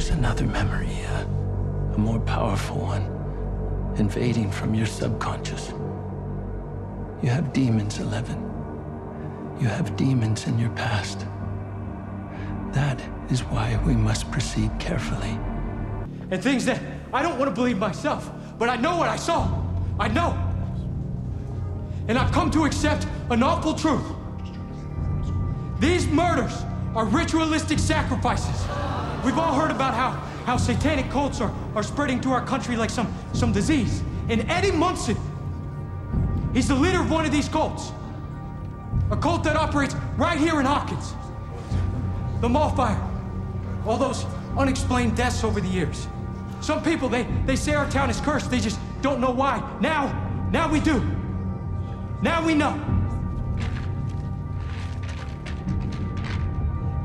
was another memory, uh, a more powerful one, invading from your subconscious. You have demons, Eleven. You have demons in your past. That is why we must proceed carefully. And things that I don't want to believe myself, but I know what I saw. I know. And I've come to accept an awful truth. These murders are ritualistic sacrifices. We've all heard about how, how satanic cults are, are spreading to our country like some, some disease. And Eddie Munson, he's the leader of one of these cults. A cult that operates right here in Hawkins. The mall fire. All those unexplained deaths over the years. Some people, they, they say our town is cursed. They just don't know why. Now, now we do. Now we know.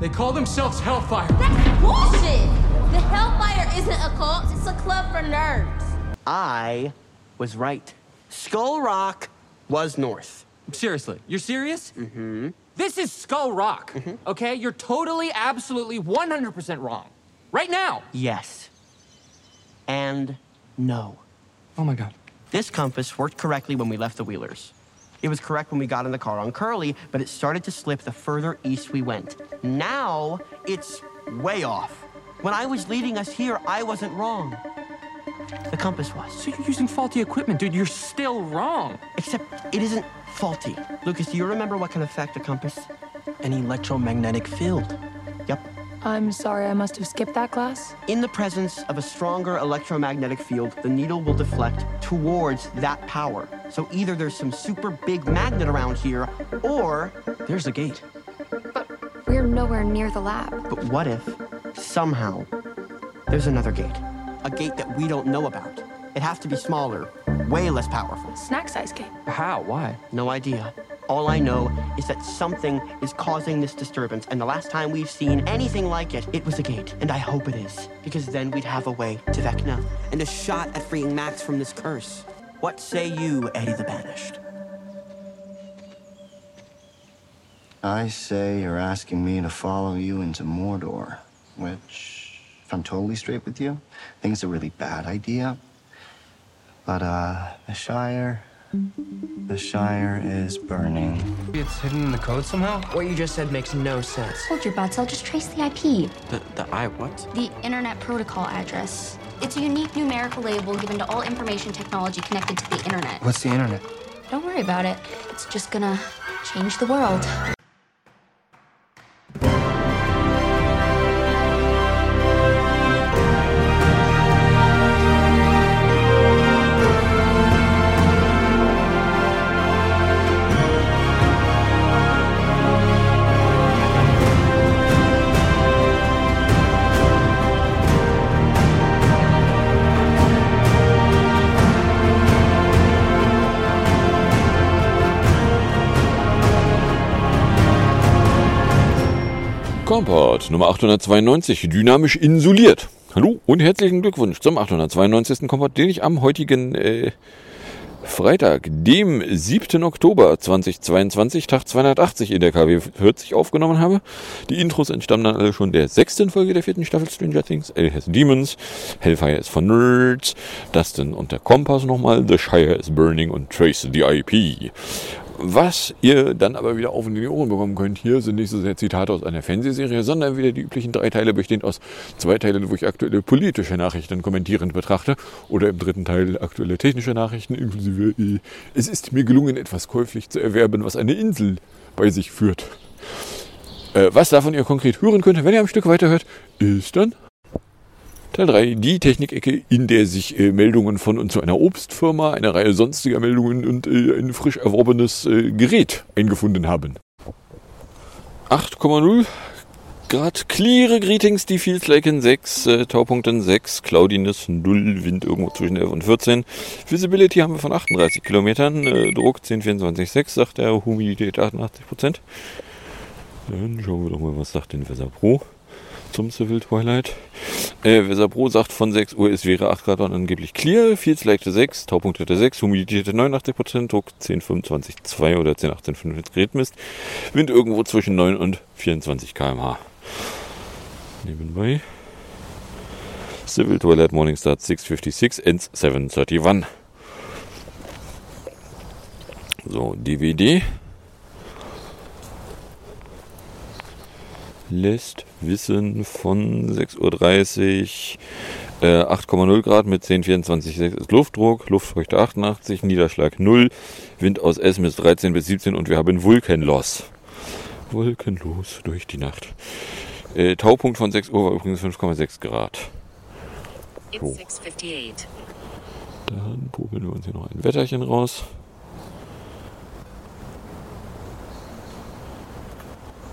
They call themselves Hellfire. That's bullshit! The Hellfire isn't a cult, it's a club for nerds. I was right. Skull Rock was north. Seriously, you're serious? Mm-hmm. This is Skull Rock, okay? You're totally, absolutely, 100% wrong. Right now. Yes. And no. Oh my god. This compass worked correctly when we left the Wheelers. It was correct when we got in the car on Curly, but it started to slip the further east we went. Now it's way off. When I was leading us here, I wasn't wrong. The compass was. So you're using faulty equipment, dude. You're still wrong. Except it isn't faulty. Lucas, do you remember what can affect a compass? An electromagnetic field. Yep. I'm sorry, I must have skipped that class. In the presence of a stronger electromagnetic field, the needle will deflect towards that power. So either there's some super big magnet around here, or there's a gate. But we're nowhere near the lab. But what if, somehow, there's another gate? A gate that we don't know about. It has to be smaller, way less powerful. Snack size gate. How? Why? No idea. All I know is that something is causing this disturbance, and the last time we've seen anything like it, it was a gate. And I hope it is, because then we'd have a way to Vecna and a shot at freeing Max from this curse. What say you, Eddie the Banished? I say you're asking me to follow you into Mordor, which, if I'm totally straight with you, I think it's a really bad idea. But, uh, the Shire. The Shire is burning. It's hidden in the code somehow? What you just said makes no sense. Hold your butts, I'll just trace the IP. The, the I what? The Internet Protocol address. It's a unique numerical label given to all information technology connected to the Internet. What's the internet? Don't worry about it. It's just gonna change the world. Kompott Nummer 892, dynamisch insuliert. Hallo und herzlichen Glückwunsch zum 892. Kompott, den ich am heutigen äh, Freitag, dem 7. Oktober 2022, Tag 280 in der KW 40 aufgenommen habe. Die Intros entstammen dann alle schon der sechsten Folge der vierten Staffel Stranger Things. L has Demons, Hellfire is for Nerds, Dustin und der Kompass nochmal, The Shire is Burning und Trace the IP. Was ihr dann aber wieder auf in die Ohren bekommen könnt, hier sind nicht so sehr Zitate aus einer Fernsehserie, sondern wieder die üblichen drei Teile, bestehend aus zwei Teilen, wo ich aktuelle politische Nachrichten kommentierend betrachte, oder im dritten Teil aktuelle technische Nachrichten, inklusive äh, es ist mir gelungen, etwas käuflich zu erwerben, was eine Insel bei sich führt. Äh, was davon ihr konkret hören könnt, wenn ihr am Stück weiterhört, ist dann Teil 3, die Technikecke, in der sich äh, Meldungen von und zu einer Obstfirma, eine Reihe sonstiger Meldungen und äh, ein frisch erworbenes äh, Gerät eingefunden haben. 8,0 Grad cleare Greetings, die Feels like in 6, äh, Taupunkten 6, Cloudiness 0, Wind irgendwo zwischen 11 und 14. Visibility haben wir von 38 Kilometern, äh, Druck 1024,6, sagt der Humidität 88%. Dann schauen wir doch mal, was sagt denn Weser Pro zum Civil Twilight. Äh, Weser Pro sagt von 6 Uhr, es wäre 8 Grad und angeblich clear. Feels leichte 6, Taupunkt hätte 6, Humidität hätte 89%, Druck 1025,2 oder 1018,5 jetzt Gerät misst. Wind irgendwo zwischen 9 und 24 km/h. Nebenbei Civil Toilet Morning Start 656 ends 731. So, DVD. Lässt wissen von 6.30 Uhr, äh, 8,0 Grad mit 10,24 ist Luftdruck, Luftfeuchte 88, Niederschlag 0, Wind aus S bis 13 bis 17 und wir haben Vulkanloss. Wolkenlos durch die Nacht. Äh, Taupunkt von 6 Uhr war übrigens 5,6 Grad. So. Dann popeln wir uns hier noch ein Wetterchen raus.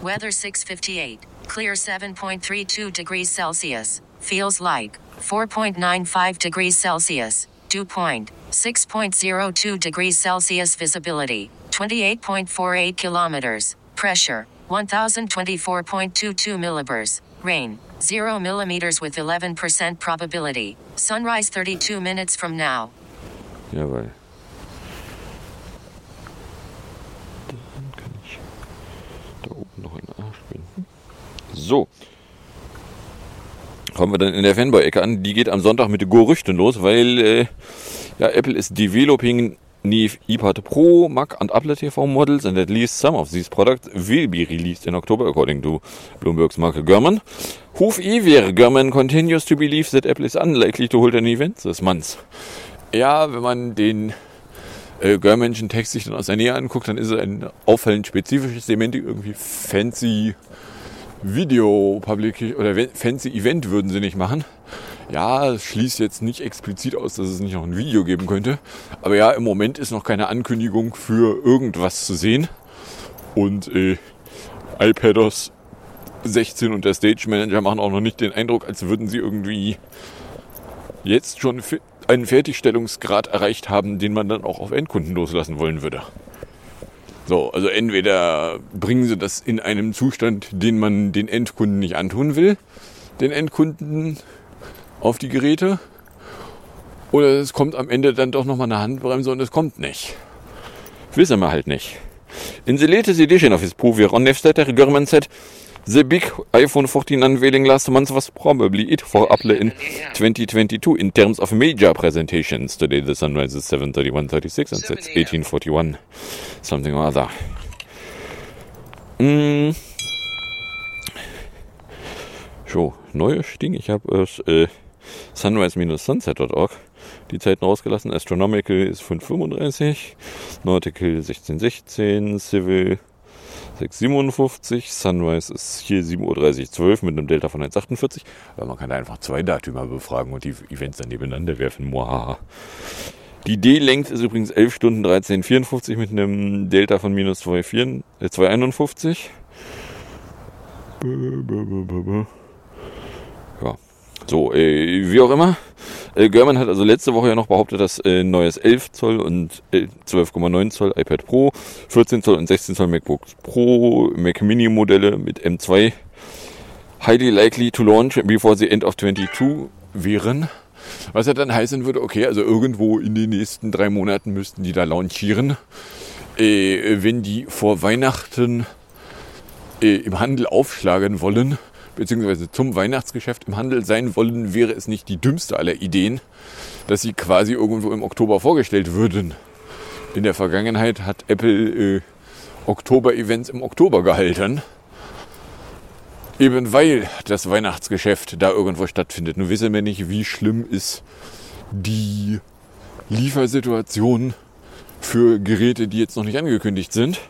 Weather 658. Clear 7.32 degrees Celsius. Feels like 4.95 degrees Celsius. Dew point 6.02 degrees Celsius. Visibility 28.48 kilometers. Pressure 1024.22 millibars. Rain 0 millimeters with 11% probability. Sunrise 32 minutes from now. Jawohl. Dann binden. So. Kommen wir dann in der Fanboy-Ecke an. Die geht am Sonntag mit Gerüchten los, weil äh, ja, Apple is developing new iPad Pro, Mac and Apple TV models and at least some of these products will be released in October according to Bloomberg's Mark Gurman. Huf Iver Gurman continues to believe that Apple is unlikely to hold an event this month. Ja, wenn man den äh, Görmenschen Text sich dann aus der Nähe anguckt, dann ist es ein auffallend spezifisches Semantik, irgendwie fancy Video Public oder fancy Event würden sie nicht machen. Ja, es schließt jetzt nicht explizit aus, dass es nicht noch ein Video geben könnte. Aber ja, im Moment ist noch keine Ankündigung für irgendwas zu sehen. Und äh, iPadOS 16 und der Stage Manager machen auch noch nicht den Eindruck, als würden sie irgendwie jetzt schon einen Fertigstellungsgrad erreicht haben, den man dann auch auf Endkunden loslassen wollen würde. So, also entweder bringen sie das in einem Zustand, den man den Endkunden nicht antun will, den Endkunden auf die Geräte, oder es kommt am Ende dann doch nochmal eine Handbremse und es kommt nicht. Wissen wir halt nicht. In the latest edition of his proof on newsletter, German said, The big iPhone 14 unveiling last month was probably it for Apple in 2022 in terms of major presentations. Today the sunrise is 7.31.36 and sets 18.41. Something or other. Mm. So, neues Ding. Ich habe es äh, sunrise-sunset.org die Zeiten rausgelassen. Astronomical ist 5.35, Nautical 16.16, Civil 6,57. Sunrise ist hier 7.30 Uhr mit einem Delta von 1,48. Aber man kann da einfach zwei Datümer befragen und die Events dann nebeneinander werfen. Mohaha. Die D-Length ist übrigens 11 Stunden 13,54 mit einem Delta von minus 2,51. Äh. So, äh, wie auch immer. Äh, German hat also letzte Woche ja noch behauptet, dass äh, neues 11 Zoll und äh, 12,9 Zoll iPad Pro, 14 Zoll und 16 Zoll MacBook Pro, Mac Mini Modelle mit M2 highly likely to launch before the end of 22 wären. Was ja dann heißen würde, okay, also irgendwo in den nächsten drei Monaten müssten die da launchieren. Äh, wenn die vor Weihnachten äh, im Handel aufschlagen wollen, beziehungsweise zum Weihnachtsgeschäft im Handel sein wollen, wäre es nicht die dümmste aller Ideen, dass sie quasi irgendwo im Oktober vorgestellt würden. In der Vergangenheit hat Apple äh, Oktober-Events im Oktober gehalten. Eben weil das Weihnachtsgeschäft da irgendwo stattfindet. Nun wissen wir nicht, wie schlimm ist die Liefersituation für Geräte, die jetzt noch nicht angekündigt sind.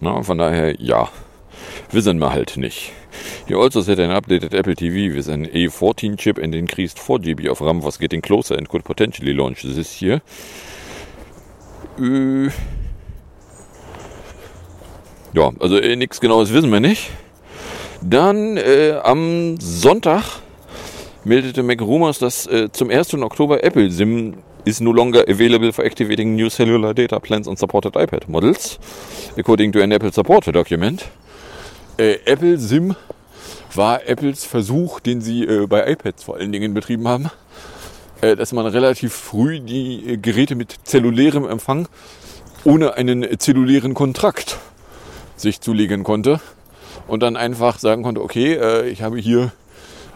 Na, von daher ja wissen wir halt nicht. He also said an updated Apple TV with an A14 chip and increased 4 GB of RAM was getting closer and could potentially launch this year. Äh, ja, also äh, nichts genaues wissen wir nicht. Dann äh, am Sonntag meldete Mac Rumors, dass äh, zum 1. Oktober Apple SIM is no longer available for activating new cellular data plans on supported iPad models, according to an Apple support document. Äh, Apple SIM war Apples Versuch, den sie äh, bei iPads vor allen Dingen betrieben haben, äh, dass man relativ früh die äh, Geräte mit zellulärem Empfang ohne einen zellulären Kontrakt sich zulegen konnte und dann einfach sagen konnte, okay, äh, ich habe hier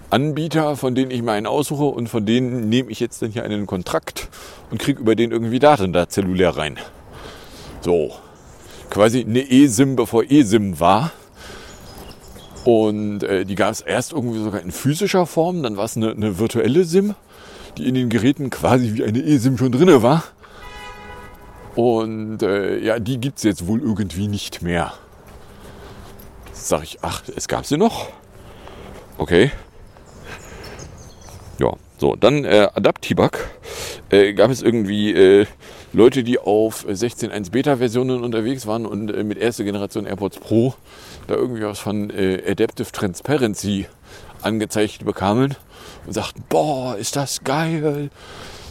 Anbieter, von denen ich mir einen aussuche und von denen nehme ich jetzt dann hier einen Kontrakt und kriege über den irgendwie Daten da zellulär rein. So, quasi eine eSIM, bevor eSIM war. Und äh, die gab es erst irgendwie sogar in physischer Form, dann war es eine, eine virtuelle SIM, die in den Geräten quasi wie eine eSIM schon drinne war. Und äh, ja, die gibt es jetzt wohl irgendwie nicht mehr. Sag ich, ach, es gab sie noch? Okay. Ja, so, dann äh, Adaptibug. Äh, gab es irgendwie äh, Leute, die auf 16.1 Beta-Versionen unterwegs waren und äh, mit erster Generation AirPods Pro da irgendwie was von äh, Adaptive Transparency angezeigt bekamen und sagten, boah, ist das geil.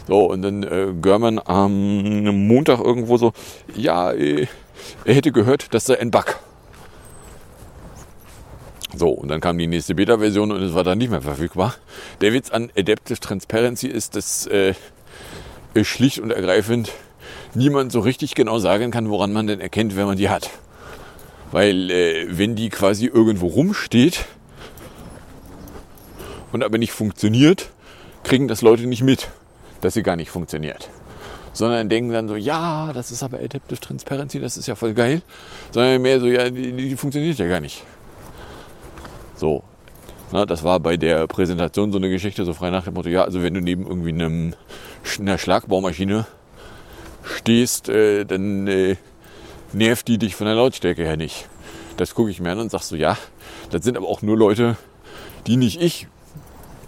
So, und dann äh, Görman am Montag irgendwo so, ja, äh, er hätte gehört, das sei ein Bug. So, und dann kam die nächste Beta-Version und es war dann nicht mehr verfügbar. Der Witz an Adaptive Transparency ist, dass äh, schlicht und ergreifend niemand so richtig genau sagen kann, woran man denn erkennt, wenn man die hat. Weil äh, wenn die quasi irgendwo rumsteht und aber nicht funktioniert, kriegen das Leute nicht mit, dass sie gar nicht funktioniert. Sondern denken dann so, ja, das ist aber Adaptive Transparency, das ist ja voll geil. Sondern mehr so, ja, die, die funktioniert ja gar nicht. So. Na, das war bei der Präsentation so eine Geschichte, so frei nach dem Motto, ja, also wenn du neben irgendwie einem, einer Schlagbaumaschine stehst, äh, dann äh, nervt die dich von der Lautstärke her nicht. Das gucke ich mir an und sag so, ja, das sind aber auch nur Leute, die nicht ich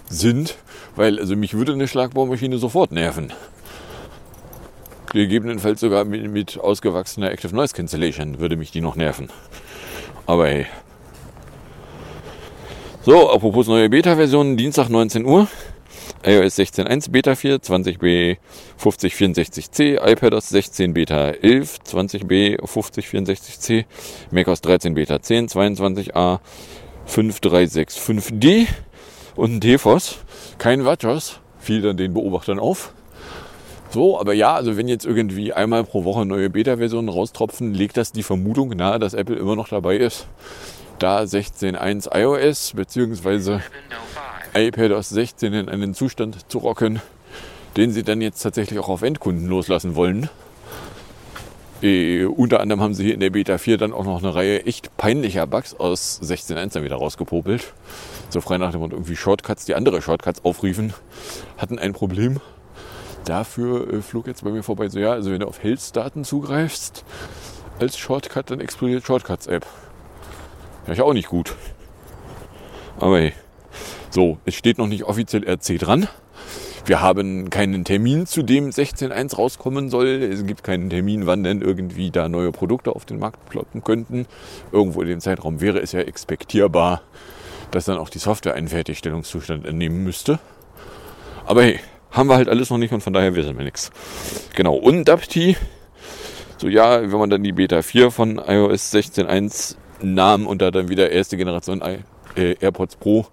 sind, weil also mich würde eine Schlagbaumaschine sofort nerven. Gegebenenfalls sogar mit, mit ausgewachsener Active Noise Cancellation würde mich die noch nerven. Aber hey. So, apropos neue Beta-Versionen, Dienstag 19 Uhr iOS 16.1 Beta 4, 20b 5064C, iPadOS 16 Beta 11, 20b 5064C, macOS 13 Beta 10, 22a 5365D und DFOS. Kein Watchers, fiel dann den Beobachtern auf. So, aber ja, also wenn jetzt irgendwie einmal pro Woche neue Beta-Versionen raustropfen, legt das die Vermutung nahe, dass Apple immer noch dabei ist, da 16.1 iOS bzw iPadOS 16 in einen Zustand zu rocken, den sie dann jetzt tatsächlich auch auf Endkunden loslassen wollen. Äh, unter anderem haben sie hier in der Beta 4 dann auch noch eine Reihe echt peinlicher Bugs aus 16.1 dann wieder rausgepopelt. So frei nach dem Motto, irgendwie Shortcuts, die andere Shortcuts aufriefen, hatten ein Problem. Dafür äh, flog jetzt bei mir vorbei, so ja, also wenn du auf Health-Daten zugreifst als Shortcut, dann explodiert Shortcuts-App. Ja, ich auch nicht gut. Aber hey. So, es steht noch nicht offiziell RC dran. Wir haben keinen Termin, zu dem 16.1 rauskommen soll. Es gibt keinen Termin, wann denn irgendwie da neue Produkte auf den Markt ploppen könnten. Irgendwo in dem Zeitraum wäre es ja expectierbar, dass dann auch die Software einen Fertigstellungszustand entnehmen müsste. Aber hey, haben wir halt alles noch nicht und von daher wissen wir nichts. Genau, und Dapti, so ja, wenn man dann die Beta 4 von iOS 16.1 nahm und da dann wieder erste Generation äh, AirPods Pro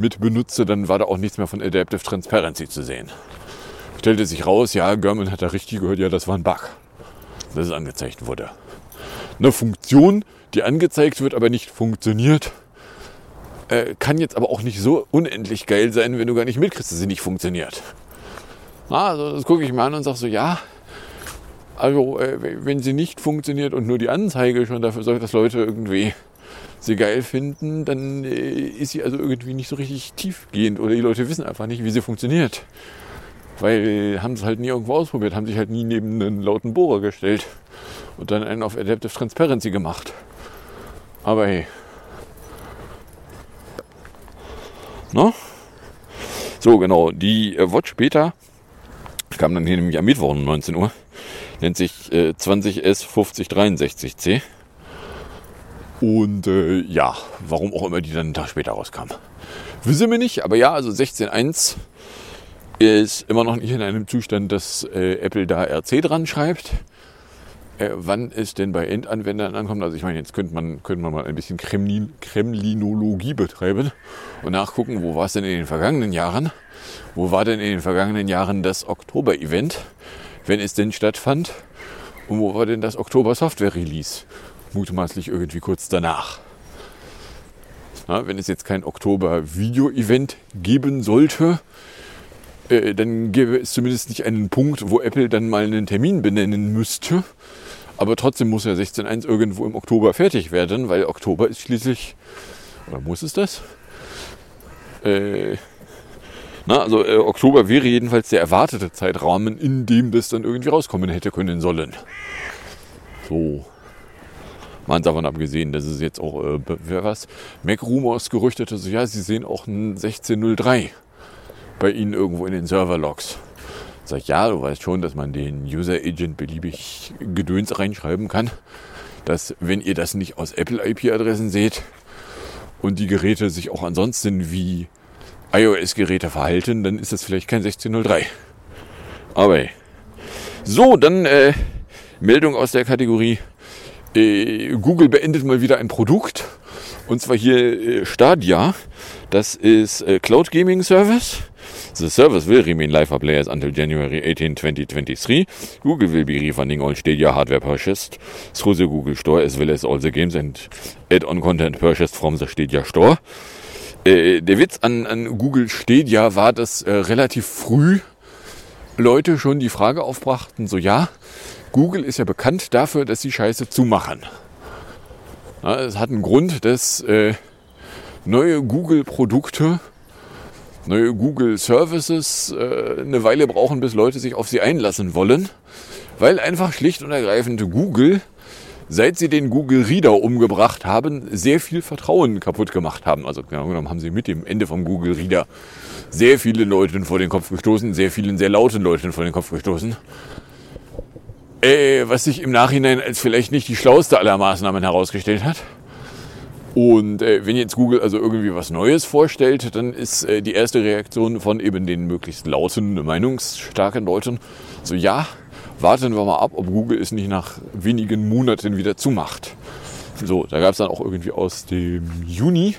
mit benutze, dann war da auch nichts mehr von Adaptive Transparency zu sehen. Stellte sich raus, ja, German hat da richtig gehört, ja, das war ein Bug, dass es angezeigt wurde. Eine Funktion, die angezeigt wird, aber nicht funktioniert, äh, kann jetzt aber auch nicht so unendlich geil sein, wenn du gar nicht mitkriegst, dass sie nicht funktioniert. Also das gucke ich mir an und sage so, ja, also äh, wenn sie nicht funktioniert und nur die Anzeige schon dafür sorgt, dass Leute irgendwie sie geil finden, dann äh, ist sie also irgendwie nicht so richtig tiefgehend oder die Leute wissen einfach nicht, wie sie funktioniert. Weil äh, haben es halt nie irgendwo ausprobiert, haben sich halt nie neben einen lauten Bohrer gestellt und dann einen auf Adaptive Transparency gemacht. Aber hey. No? So, genau. Die äh, Watch Beta kam dann hier nämlich am Mittwoch um 19 Uhr. Nennt sich äh, 20S 5063C. Und äh, ja, warum auch immer die dann einen Tag später rauskam. Wissen wir nicht, aber ja, also 16.1 ist immer noch nicht in einem Zustand, dass äh, Apple da RC dran schreibt. Äh, wann es denn bei Endanwendern ankommt, also ich meine, jetzt könnte man, könnte man mal ein bisschen Kremlin, Kremlinologie betreiben und nachgucken, wo war es denn in den vergangenen Jahren? Wo war denn in den vergangenen Jahren das Oktober-Event, wenn es denn stattfand? Und wo war denn das Oktober-Software-Release? Mutmaßlich irgendwie kurz danach. Na, wenn es jetzt kein Oktober-Video-Event geben sollte, äh, dann gäbe es zumindest nicht einen Punkt, wo Apple dann mal einen Termin benennen müsste. Aber trotzdem muss ja 16.1 irgendwo im Oktober fertig werden, weil Oktober ist schließlich, oder muss es das? Äh, na, also äh, Oktober wäre jedenfalls der erwartete Zeitrahmen, in dem das dann irgendwie rauskommen hätte können sollen. So. Mal davon abgesehen, dass es jetzt auch, äh, wer was, Mac Rumors gerüchtete, so ja, sie sehen auch ein 1603 bei Ihnen irgendwo in den Serverlogs. Sag ja, du weißt schon, dass man den User Agent beliebig Gedöns reinschreiben kann. Dass, wenn ihr das nicht aus Apple IP-Adressen seht und die Geräte sich auch ansonsten wie iOS-Geräte verhalten, dann ist das vielleicht kein 1603. Aber so, dann äh, Meldung aus der Kategorie Google beendet mal wieder ein Produkt. Und zwar hier äh, Stadia. Das ist äh, Cloud Gaming Service. The service will remain live for players until January 18, 2023. Google will be refunding all Stadia hardware purchased through the Google Store as well as all the games and add-on content purchased from the Stadia Store. Äh, der Witz an, an Google Stadia war, dass äh, relativ früh Leute schon die Frage aufbrachten, so ja, Google ist ja bekannt dafür, dass sie Scheiße zumachen. Ja, es hat einen Grund, dass äh, neue Google-Produkte, neue Google-Services äh, eine Weile brauchen, bis Leute sich auf sie einlassen wollen, weil einfach schlicht und ergreifend Google, seit sie den Google Reader umgebracht haben, sehr viel Vertrauen kaputt gemacht haben. Also genau genommen haben sie mit dem Ende vom Google Reader sehr viele Leuten vor den Kopf gestoßen, sehr vielen sehr lauten Leuten vor den Kopf gestoßen. Äh, was sich im Nachhinein als vielleicht nicht die schlauste aller Maßnahmen herausgestellt hat. Und äh, wenn jetzt Google also irgendwie was Neues vorstellt, dann ist äh, die erste Reaktion von eben den möglichst lauten, meinungsstarken Leuten so, ja, warten wir mal ab, ob Google es nicht nach wenigen Monaten wieder zumacht. So, da gab es dann auch irgendwie aus dem Juni,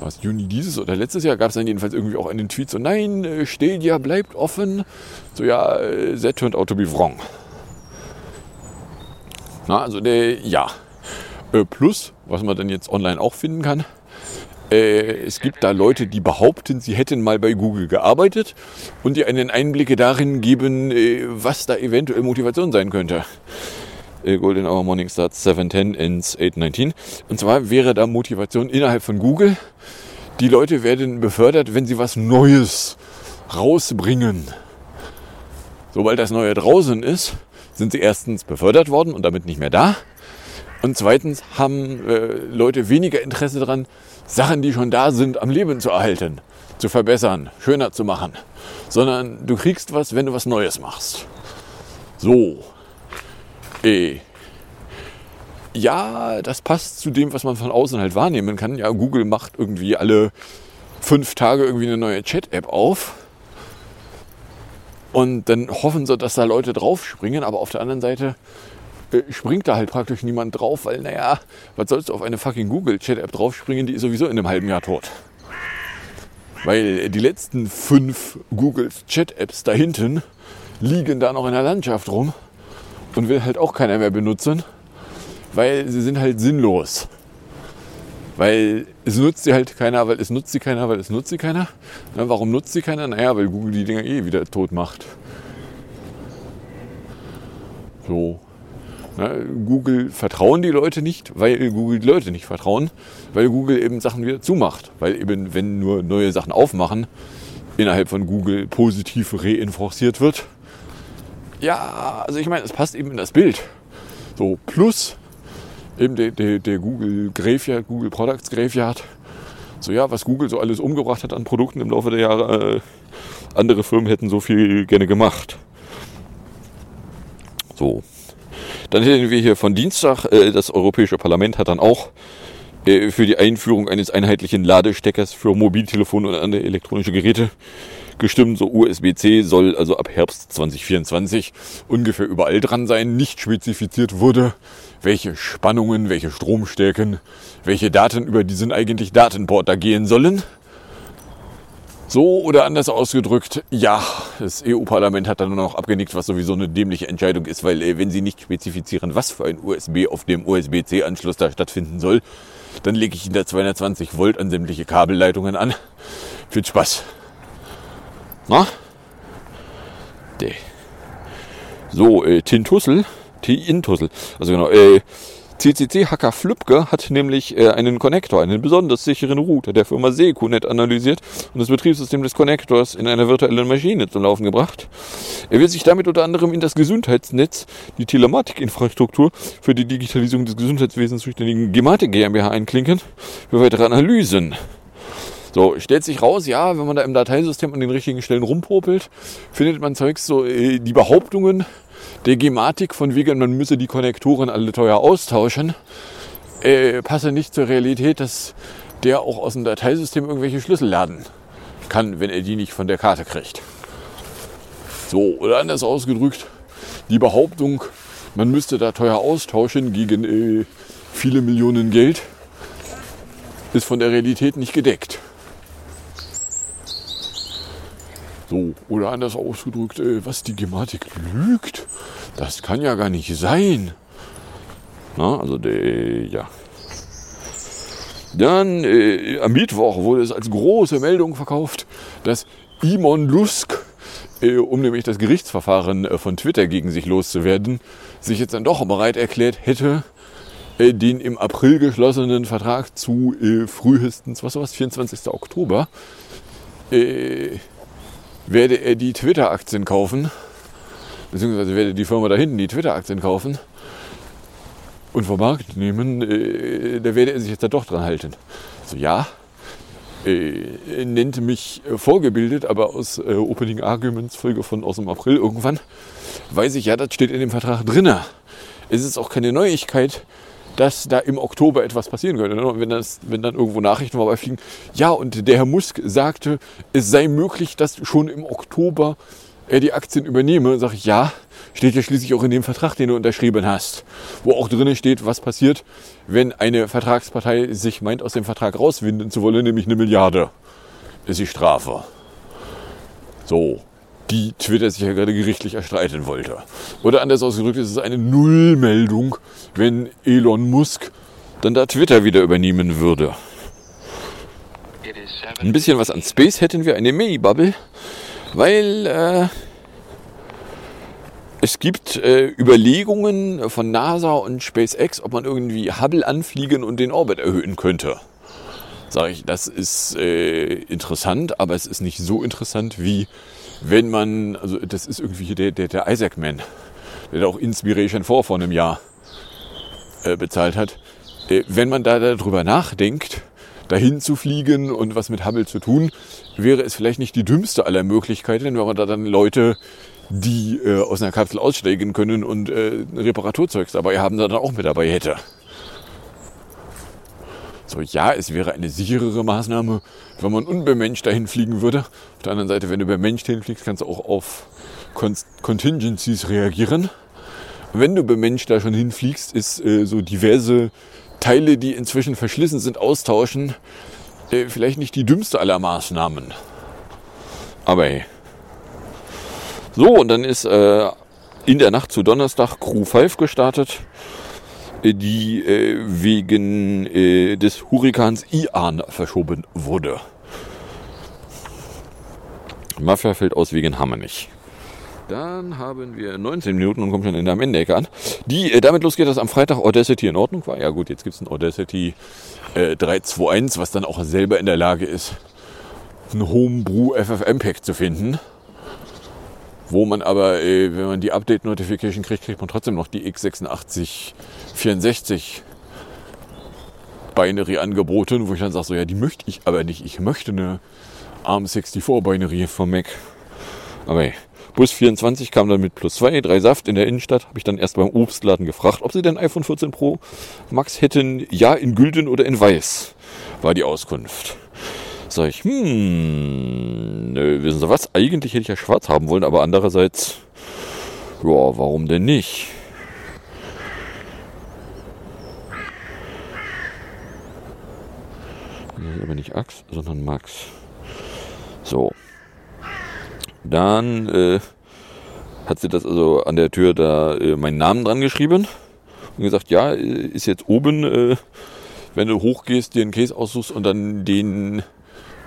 was Juni dieses oder letztes Jahr, gab es dann jedenfalls irgendwie auch einen Tweet so, nein, äh, Stadia bleibt offen. So, ja, äh, that turned out to be wrong. Na, also der, ja. Äh, plus, was man dann jetzt online auch finden kann, äh, es gibt da Leute, die behaupten, sie hätten mal bei Google gearbeitet und die einen Einblicke darin geben, äh, was da eventuell Motivation sein könnte. Golden Hour Morning starts 7.10 ends 8.19. Und zwar wäre da Motivation innerhalb von Google. Die Leute werden befördert, wenn sie was Neues rausbringen. Sobald das Neue draußen ist, sind sie erstens befördert worden und damit nicht mehr da. Und zweitens haben äh, Leute weniger Interesse daran, Sachen, die schon da sind, am Leben zu erhalten, zu verbessern, schöner zu machen. Sondern du kriegst was, wenn du was Neues machst. So. Äh. Ja, das passt zu dem, was man von außen halt wahrnehmen kann. Ja, Google macht irgendwie alle fünf Tage irgendwie eine neue Chat-App auf. Und dann hoffen sie, dass da Leute draufspringen, aber auf der anderen Seite äh, springt da halt praktisch niemand drauf, weil naja, was sollst du auf eine fucking Google Chat App draufspringen, die ist sowieso in einem halben Jahr tot. Weil die letzten fünf Google Chat Apps da hinten liegen da noch in der Landschaft rum und will halt auch keiner mehr benutzen, weil sie sind halt sinnlos. Weil es nutzt sie halt keiner, weil es nutzt sie keiner, weil es nutzt sie keiner. Na, warum nutzt sie keiner? Naja, weil Google die Dinger eh wieder tot macht. So. Na, Google vertrauen die Leute nicht, weil Google die Leute nicht vertrauen, weil Google eben Sachen wieder zumacht. Weil eben, wenn nur neue Sachen aufmachen, innerhalb von Google positiv reinforciert wird. Ja, also ich meine, es passt eben in das Bild. So, plus eben der, der, der Google Graveyard, Google Products Graveyard. So ja, was Google so alles umgebracht hat an Produkten im Laufe der Jahre, äh, andere Firmen hätten so viel gerne gemacht. So. Dann hätten wir hier von Dienstag, äh, das Europäische Parlament hat dann auch äh, für die Einführung eines einheitlichen Ladesteckers für Mobiltelefone und andere elektronische Geräte gestimmt. So USB-C soll also ab Herbst 2024 ungefähr überall dran sein. Nicht spezifiziert wurde, welche Spannungen, welche Stromstärken, welche Daten über diesen eigentlich Datenport da gehen sollen. So oder anders ausgedrückt, ja, das EU-Parlament hat dann nur noch abgenickt, was sowieso eine dämliche Entscheidung ist, weil äh, wenn sie nicht spezifizieren, was für ein USB auf dem USB-C-Anschluss da stattfinden soll, dann lege ich Ihnen da 220 Volt an sämtliche Kabelleitungen an. Viel Spaß. Na? De. So, äh, Tintussel, Tintussel, also genau, äh, CCC Hacker Flübke hat nämlich äh, einen Connector, einen besonders sicheren Router der Firma Secunet analysiert und das Betriebssystem des Connectors in einer virtuellen Maschine zum Laufen gebracht. Er will sich damit unter anderem in das Gesundheitsnetz, die Telematikinfrastruktur für die Digitalisierung des Gesundheitswesens zuständigen Gematik GmbH einklinken für weitere Analysen. So, stellt sich raus, ja, wenn man da im Dateisystem an den richtigen Stellen rumpopelt, findet man Zeugs so, äh, die Behauptungen, der Gematik von wegen, man müsse die Konnektoren alle teuer austauschen, äh, passe nicht zur Realität, dass der auch aus dem Dateisystem irgendwelche Schlüssel laden kann, wenn er die nicht von der Karte kriegt. So, oder anders ausgedrückt, die Behauptung, man müsste da teuer austauschen gegen äh, viele Millionen Geld, ist von der Realität nicht gedeckt. So, oder anders ausgedrückt, äh, was die Gematik lügt, das kann ja gar nicht sein. Na, also, der, ja. Dann äh, am Mittwoch wurde es als große Meldung verkauft, dass Imon Lusk, äh, um nämlich das Gerichtsverfahren äh, von Twitter gegen sich loszuwerden, sich jetzt dann doch bereit erklärt hätte, äh, den im April geschlossenen Vertrag zu äh, frühestens, was war das, 24. Oktober, äh, werde er die Twitter-Aktien kaufen, beziehungsweise werde die Firma da hinten die Twitter-Aktien kaufen und vom Markt nehmen, äh, da werde er sich jetzt da doch dran halten. So, ja, äh, nennt mich vorgebildet, aber aus äh, Opening Arguments Folge von aus dem April irgendwann, weiß ich ja, das steht in dem Vertrag drinne. Es ist auch keine Neuigkeit, dass da im Oktober etwas passieren könnte. Ne? Wenn, das, wenn dann irgendwo Nachrichten vorbeifliegen, ja, und der Herr Musk sagte, es sei möglich, dass schon im Oktober er die Aktien übernehme, sage ich, ja, steht ja schließlich auch in dem Vertrag, den du unterschrieben hast, wo auch drinnen steht, was passiert, wenn eine Vertragspartei sich meint, aus dem Vertrag rauswinden zu wollen, nämlich eine Milliarde ist die Strafe. So, die Twitter sich ja gerade gerichtlich erstreiten wollte. Oder anders ausgedrückt, ist es eine Nullmeldung, wenn Elon Musk dann da Twitter wieder übernehmen würde. Ein bisschen was an Space hätten wir, eine Mini-Bubble, weil äh, es gibt äh, Überlegungen von NASA und SpaceX, ob man irgendwie Hubble anfliegen und den Orbit erhöhen könnte. Sage ich, das ist äh, interessant, aber es ist nicht so interessant wie wenn man, also das ist irgendwie der, der, der Isaacman, der auch Inspiration 4 vor einem Jahr äh, bezahlt hat. Äh, wenn man da darüber nachdenkt, dahin zu fliegen und was mit Hubble zu tun, wäre es vielleicht nicht die dümmste aller Möglichkeiten, wenn man da dann Leute, die äh, aus einer Kapsel aussteigen können und äh, Reparaturzeugs dabei haben, dann auch mit dabei hätte. So, ja, es wäre eine sicherere Maßnahme, wenn man unbemenscht dahin fliegen würde. Auf der anderen Seite, wenn du bemenscht hinfliegst, kannst du auch auf Contingencies reagieren. Wenn du bemenscht da schon hinfliegst, ist äh, so diverse Teile, die inzwischen verschlissen sind, austauschen, äh, vielleicht nicht die dümmste aller Maßnahmen. Aber hey. So, und dann ist äh, in der Nacht zu Donnerstag Crew 5 gestartet die äh, wegen äh, des Hurrikans Ian verschoben wurde. Mafia fällt aus wegen Hammer nicht. Dann haben wir 19 Minuten und kommen schon in der Ende an. Die äh, damit losgeht, dass am Freitag Audacity in Ordnung war. Ja gut, jetzt gibt es ein Audacity äh, 321, was dann auch selber in der Lage ist, ein Homebrew FFmpeg zu finden. Wo man aber, äh, wenn man die Update-Notification kriegt, kriegt man trotzdem noch die x8664 Binary angeboten, wo ich dann sage, so ja, die möchte ich aber nicht. Ich möchte eine ARM64 Binary vom Mac. Aber hey, Bus 24 kam dann mit plus 2, 3 Saft in der Innenstadt. Habe ich dann erst beim Obstladen gefragt, ob sie denn iPhone 14 Pro Max hätten. Ja, in Gülden oder in Weiß, war die Auskunft. Sag ich, hm, nö, wissen Sie was? Eigentlich hätte ich ja schwarz haben wollen, aber andererseits, ja, warum denn nicht? aber nicht Ax, sondern Max. So. Dann äh, hat sie das also an der Tür da äh, meinen Namen dran geschrieben und gesagt, ja, ist jetzt oben äh, wenn du hochgehst, dir einen Case aussuchst und dann den,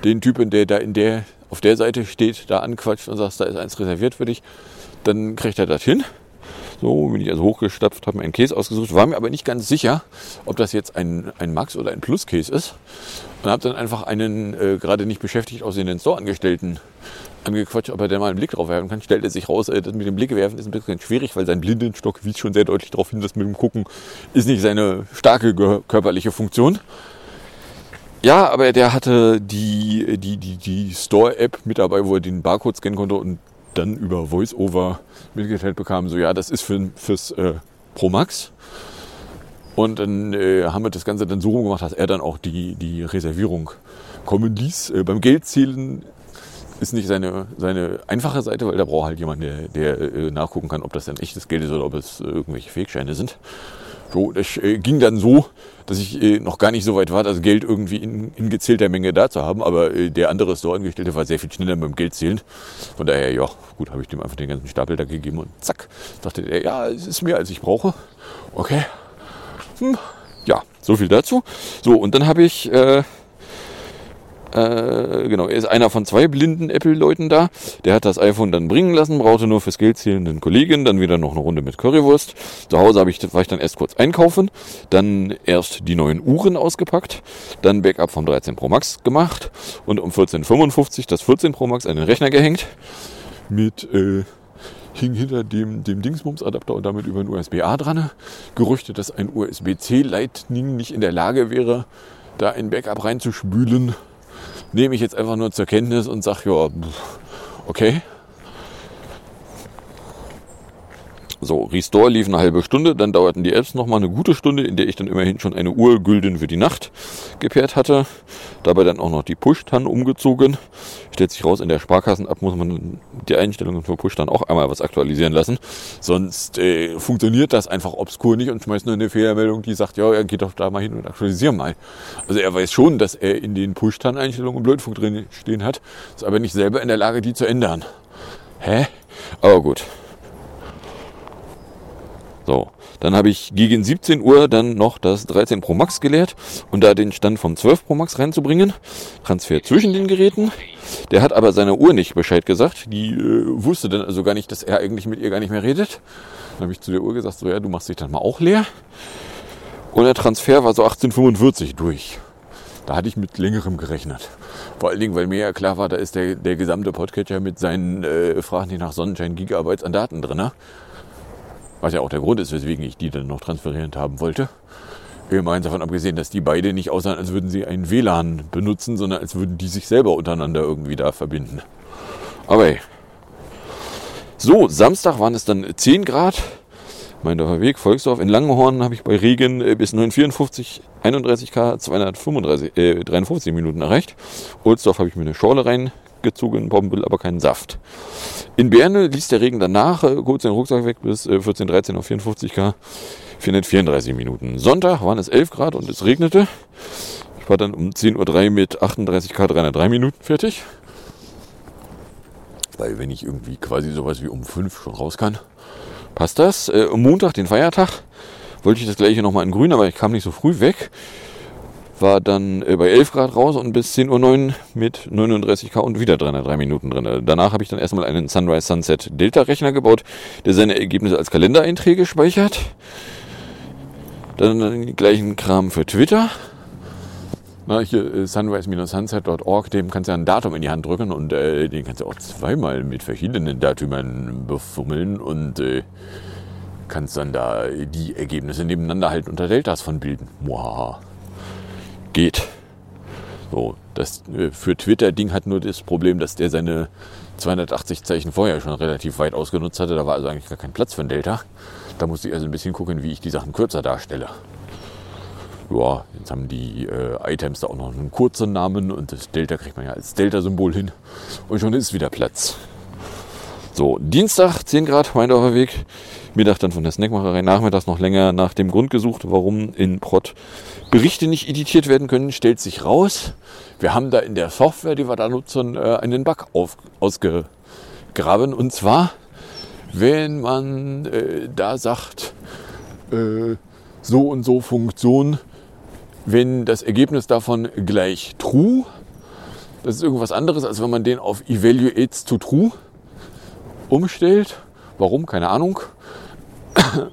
den Typen, der da in der, auf der Seite steht, da anquatscht und sagst, da ist eins reserviert für dich, dann kriegt er das hin. So bin ich also hochgestapft, habe mir einen Case ausgesucht, war mir aber nicht ganz sicher, ob das jetzt ein, ein Max oder ein Plus-Case ist. Und habe dann einfach einen äh, gerade nicht beschäftigt aussehenden Store-Angestellten angequatscht, ob er da mal einen Blick drauf werfen kann. Stellte sich raus, äh, das mit dem Blick werfen ist ein bisschen schwierig, weil sein Blindenstock wies schon sehr deutlich darauf hin, dass mit dem Gucken ist nicht seine starke körperliche Funktion. Ja, aber der hatte die, die, die, die Store-App mit dabei, wo er den Barcode scannen konnte und dann über VoiceOver mitgeteilt bekam, so ja, das ist für, fürs äh, Pro Max. Und dann äh, haben wir das Ganze dann so gemacht, dass er dann auch die, die Reservierung kommen ließ. Äh, beim Geldzählen ist nicht seine, seine einfache Seite, weil da braucht halt jemand, der, der äh, nachgucken kann, ob das dann echtes Geld ist oder ob es äh, irgendwelche Fake-Scheine sind. So, das äh, ging dann so, dass ich äh, noch gar nicht so weit war, das Geld irgendwie in, in gezählter Menge da zu haben. Aber äh, der andere Store-Angestellte war sehr viel schneller beim Geldzählen. Von daher, ja, gut, habe ich dem einfach den ganzen Stapel da gegeben und zack, dachte er, ja, es ist mehr als ich brauche. Okay. Hm. Ja, so viel dazu. So, und dann habe ich äh, äh, genau, er ist einer von zwei blinden Apple-Leuten da. Der hat das iPhone dann bringen lassen, brauchte nur fürs Geld zählenden Kollegen, dann wieder noch eine Runde mit Currywurst. Zu Hause habe ich, war ich dann erst kurz einkaufen, dann erst die neuen Uhren ausgepackt, dann Backup vom 13 Pro Max gemacht und um 14.55 das 14 Pro Max an den Rechner gehängt mit äh, hing hinter dem, dem Dingsbums-Adapter und damit über ein USB-A dran. Gerüchte, dass ein USB-C Lightning nicht in der Lage wäre, da ein Backup reinzuspülen nehme ich jetzt einfach nur zur Kenntnis und sage, ja, okay. So, Restore lief eine halbe Stunde, dann dauerten die Apps nochmal eine gute Stunde, in der ich dann immerhin schon eine Uhr Gülden für die Nacht gepaart hatte. Dabei dann auch noch die Push-TAN umgezogen. Stellt sich raus, in der Sparkassen-App muss man die Einstellungen für Push-TAN auch einmal was aktualisieren lassen. Sonst äh, funktioniert das einfach obskur nicht und schmeißt nur eine Fehlermeldung, die sagt, ja, er geht doch da mal hin und aktualisiert mal. Also er weiß schon, dass er in den Push-TAN-Einstellungen Blödfunk drin stehen hat, ist aber nicht selber in der Lage, die zu ändern. Hä? Aber gut. So, dann habe ich gegen 17 Uhr dann noch das 13 Pro Max geleert und da den Stand vom 12 Pro Max reinzubringen. Transfer zwischen den Geräten. Der hat aber seiner Uhr nicht Bescheid gesagt. Die äh, wusste dann also gar nicht, dass er eigentlich mit ihr gar nicht mehr redet. Dann habe ich zu der Uhr gesagt, so ja, du machst dich dann mal auch leer. Und der Transfer war so 1845 durch. Da hatte ich mit längerem gerechnet. Vor allen Dingen, weil mir ja klar war, da ist der, der gesamte Podcatcher mit seinen äh, Fragen nach Sonnenschein Gigabytes an Daten drin. Ne? Was ja auch der Grund ist, weswegen ich die dann noch transferierend haben wollte. Immerhin davon abgesehen, dass die beide nicht aussahen, als würden sie ein WLAN benutzen, sondern als würden die sich selber untereinander irgendwie da verbinden. Aber hey. So, Samstag waren es dann 10 Grad. Mein Weg, Volksdorf. In Langenhorn habe ich bei Regen äh, bis 954, 31 K, 235, äh, 53 Minuten erreicht. Ohlsdorf habe ich mir eine Schorle rein gezogen, Bombenbill, aber keinen Saft. In Berne ließ der Regen danach äh, kurz den Rucksack weg bis äh, 14.13 auf 54 K. 434 Minuten. Sonntag waren es 11 Grad und es regnete. Ich war dann um 10.03 Uhr mit 38 K 303 Minuten fertig. Weil wenn ich irgendwie quasi sowas wie um 5 schon raus kann, passt das. Äh, Montag, den Feiertag, wollte ich das gleiche nochmal in grün, aber ich kam nicht so früh weg war dann bei 11 Grad raus und bis 10.09 Uhr mit 39 K und wieder 303 Minuten drin. Danach habe ich dann erstmal einen Sunrise Sunset Delta Rechner gebaut, der seine Ergebnisse als Kalendereinträge speichert. Dann den gleichen Kram für Twitter. Na, hier äh, sunrise-sunset.org, dem kannst du ein Datum in die Hand drücken und äh, den kannst du auch zweimal mit verschiedenen Datümern befummeln und äh, kannst dann da die Ergebnisse nebeneinander halt unter Deltas von bilden. Wow geht. So, das äh, für Twitter-Ding hat nur das Problem, dass der seine 280 Zeichen vorher schon relativ weit ausgenutzt hatte. Da war also eigentlich gar kein Platz für ein Delta. Da musste ich also ein bisschen gucken, wie ich die Sachen kürzer darstelle. Ja, jetzt haben die äh, Items da auch noch einen kurzen Namen und das Delta kriegt man ja als Delta-Symbol hin. Und schon ist wieder Platz. So, Dienstag, 10 Grad, Weindorfer Weg. Mittag dann von der Snackmacherei. Nachmittags noch länger nach dem Grund gesucht, warum in Prot Berichte nicht editiert werden können. Stellt sich raus, wir haben da in der Software, die wir da nutzen, äh, einen Bug auf, ausgegraben. Und zwar, wenn man äh, da sagt, äh, so und so Funktion wenn das Ergebnis davon gleich true, das ist irgendwas anderes, als wenn man den auf evaluates to true umstellt. Warum? Keine Ahnung.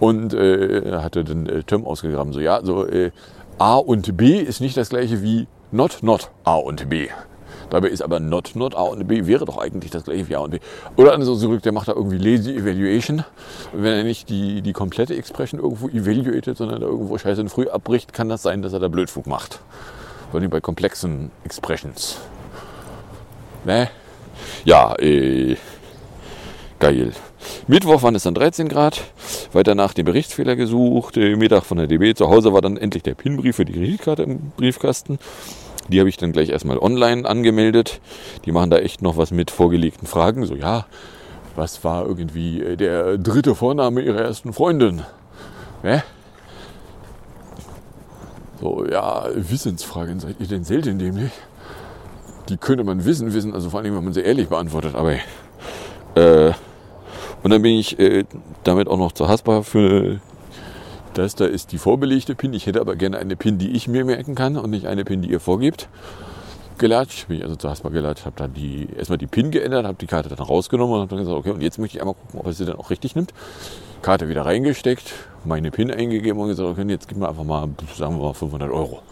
Und äh, hatte dann äh, Term ausgegraben. So, ja, so äh, A und B ist nicht das gleiche wie not, not A und B. Dabei ist aber not, not A und B wäre doch eigentlich das gleiche wie A und B. Oder andersrum zurück, der macht da irgendwie lazy evaluation. Wenn er nicht die, die komplette Expression irgendwo evaluated, sondern da irgendwo scheiße früh abbricht, kann das sein, dass er da Blödfug macht. Vor allem bei komplexen Expressions. Ne? Ja, äh, geil. Mittwoch waren es dann 13 Grad. Weiter nach dem Berichtsfehler gesucht. Mittag von der DB. Zu Hause war dann endlich der PIN-Brief für die Kreditkarte im Briefkasten. Die habe ich dann gleich erstmal online angemeldet. Die machen da echt noch was mit vorgelegten Fragen. So, ja, was war irgendwie äh, der dritte Vorname ihrer ersten Freundin? Ne? So, ja, Wissensfragen, seid ihr denn selten dämlich? Die könnte man wissen, wissen, also vor allem, wenn man sie ehrlich beantwortet, aber äh, und dann bin ich äh, damit auch noch zu Haspa für das da ist die vorbelegte PIN. Ich hätte aber gerne eine PIN, die ich mir merken kann und nicht eine PIN, die ihr vorgibt. Gelatscht, bin ich also zu Haspa gelatscht, habe dann die, erstmal die PIN geändert, habe die Karte dann rausgenommen und habe dann gesagt, okay, und jetzt möchte ich einmal gucken, ob er sie dann auch richtig nimmt. Karte wieder reingesteckt, meine PIN eingegeben und gesagt, okay, jetzt gib mir einfach mal, sagen wir mal, 500 Euro.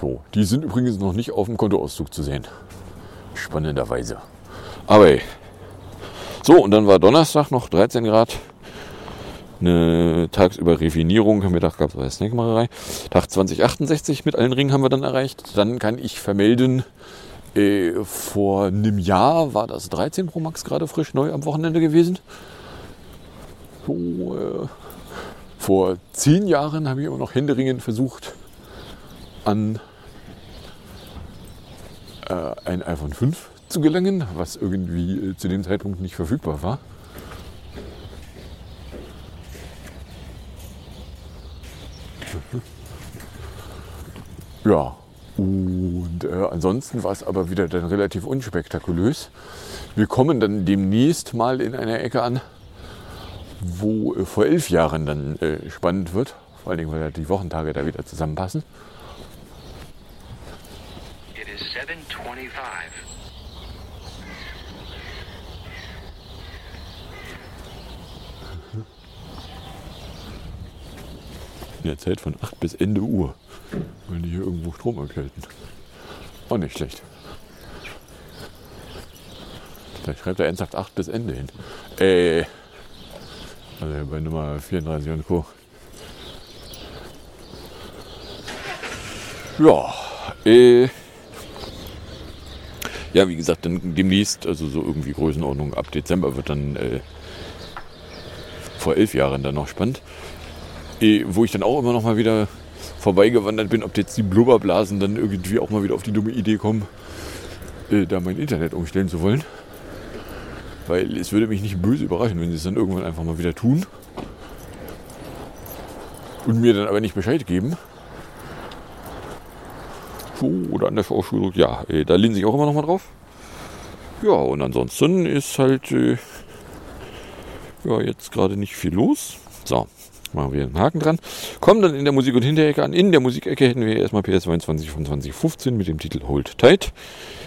So, die sind übrigens noch nicht auf dem Kontoauszug zu sehen. Spannenderweise. Aber ey. So, und dann war Donnerstag noch 13 Grad. Eine tagsüber Refinierung. Am Mittag gab es eine Snackmacherei. Tag 2068 mit allen Ringen haben wir dann erreicht. Dann kann ich vermelden, äh, vor einem Jahr war das 13 Pro Max gerade frisch neu am Wochenende gewesen. So, äh, vor zehn Jahren habe ich immer noch händeringend versucht, an äh, ein iPhone 5 zu gelangen, was irgendwie äh, zu dem Zeitpunkt nicht verfügbar war. Ja, und äh, ansonsten war es aber wieder dann relativ unspektakulös. Wir kommen dann demnächst mal in einer Ecke an, wo äh, vor elf Jahren dann äh, spannend wird. Vor allen Dingen, weil die Wochentage da wieder zusammenpassen. It is 725. In der Zeit von 8 bis Ende Uhr. Wollen die hier irgendwo Strom erkälten. Auch nicht schlecht. Da schreibt er ernsthaft 8 bis Ende hin. Äh. Also bei Nummer 34 und Co. Ja, äh. Ja, wie gesagt, dann demnächst, also so irgendwie Größenordnung ab Dezember wird dann äh, vor elf Jahren dann noch spannend. Äh, wo ich dann auch immer noch mal wieder vorbeigewandert bin, ob jetzt die Blubberblasen dann irgendwie auch mal wieder auf die dumme Idee kommen, äh, da mein Internet umstellen zu wollen. Weil es würde mich nicht böse überraschen, wenn sie es dann irgendwann einfach mal wieder tun. Und mir dann aber nicht Bescheid geben. So, oder an der Schauschule, ja, äh, da lehnen sich auch immer noch mal drauf. Ja, und ansonsten ist halt äh, ja, jetzt gerade nicht viel los. So, machen wir einen Haken dran. Kommen dann in der Musik- und Hinterecke an. In der Musikecke hätten wir erstmal PS22 von 2015 mit dem Titel Hold Tight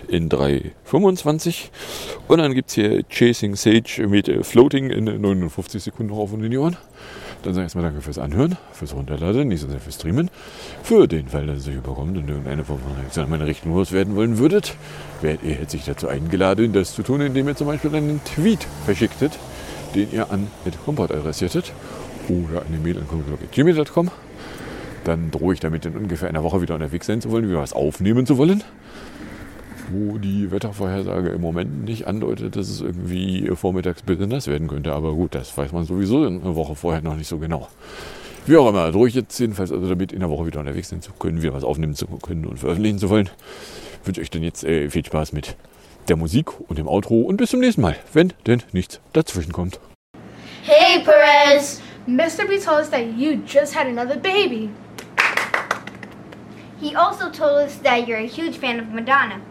in 3,25. Und dann gibt es hier Chasing Sage mit äh, Floating in 59 Sekunden rauf und in die Ohren. Dann sage ich erstmal danke fürs Anhören, fürs Runterladen, nicht so sehr fürs Streamen. Für den Fall, dass es euch überkommt und irgendeine Form von meine Richtung loswerden wollen würdet, werdet ihr herzlich dazu eingeladen, das zu tun, indem ihr zum Beispiel einen Tweet verschicktet, den ihr an Komport adressiertet oder eine Mail an gmail.com. Dann drohe ich damit in ungefähr einer Woche wieder unterwegs sein zu wollen, wieder was aufnehmen zu wollen. Wo die Wettervorhersage im Moment nicht andeutet, dass es irgendwie vormittags nass werden könnte. Aber gut, das weiß man sowieso eine Woche vorher noch nicht so genau. Wie auch immer, drohe ich jetzt jedenfalls also damit in der Woche wieder unterwegs sein zu können, wieder was aufnehmen zu können und veröffentlichen zu wollen. Ich wünsche euch dann jetzt äh, viel Spaß mit der Musik und dem Outro und bis zum nächsten Mal, wenn denn nichts dazwischen kommt. Hey, Perez! Mr. B told us that you just had another baby. He also told us that you're a huge fan of Madonna.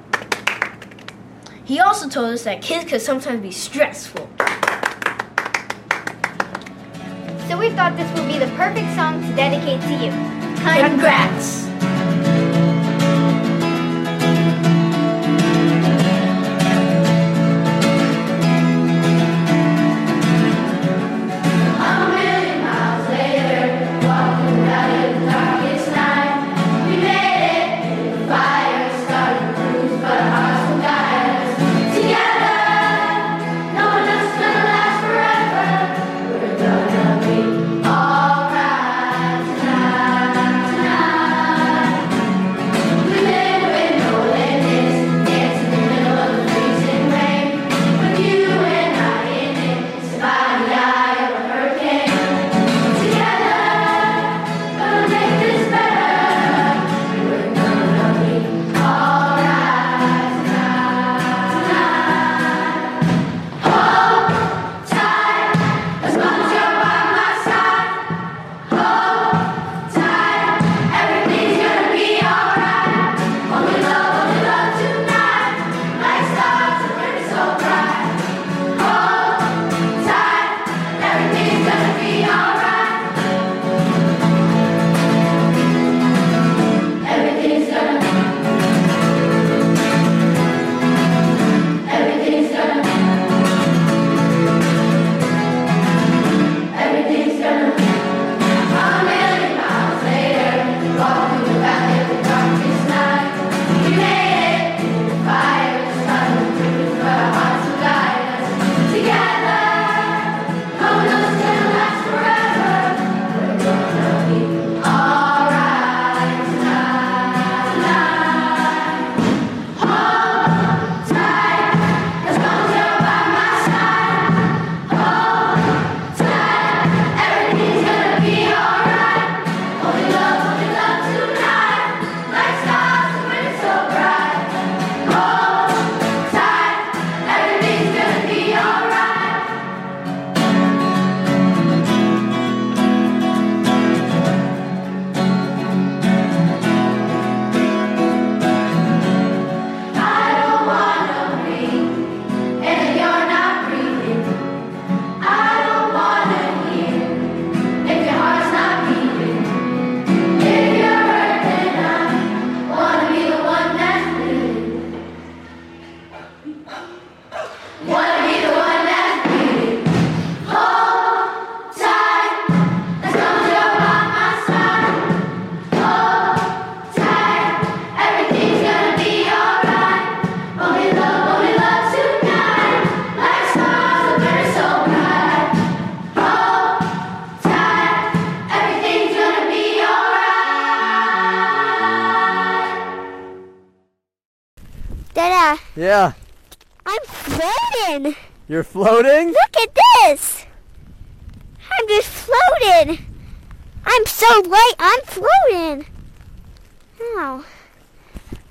He also told us that kids could sometimes be stressful. So we thought this would be the perfect song to dedicate to you. Congrats. Yeah, I'm floating. you're floating? Look at this. I'm just floating. I'm so light, I'm floating. Wow.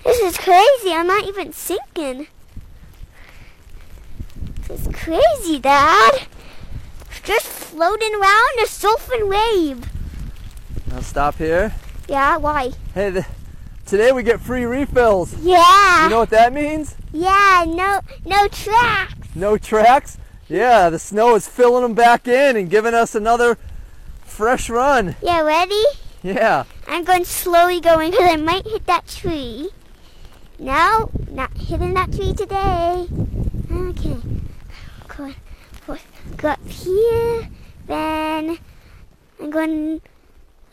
This is crazy. I'm not even sinking. This is crazy, Dad. Just floating around a surfing wave. Now stop here. Yeah, why? Hey, the, today we get free refills. Yeah. You know what that means? Yeah, no no tracks. No tracks? Yeah, the snow is filling them back in and giving us another fresh run. Yeah, ready? Yeah. I'm going slowly going because I might hit that tree. No, not hitting that tree today. Okay. Go, go, go up here. Then I'm going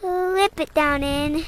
to lip it down in.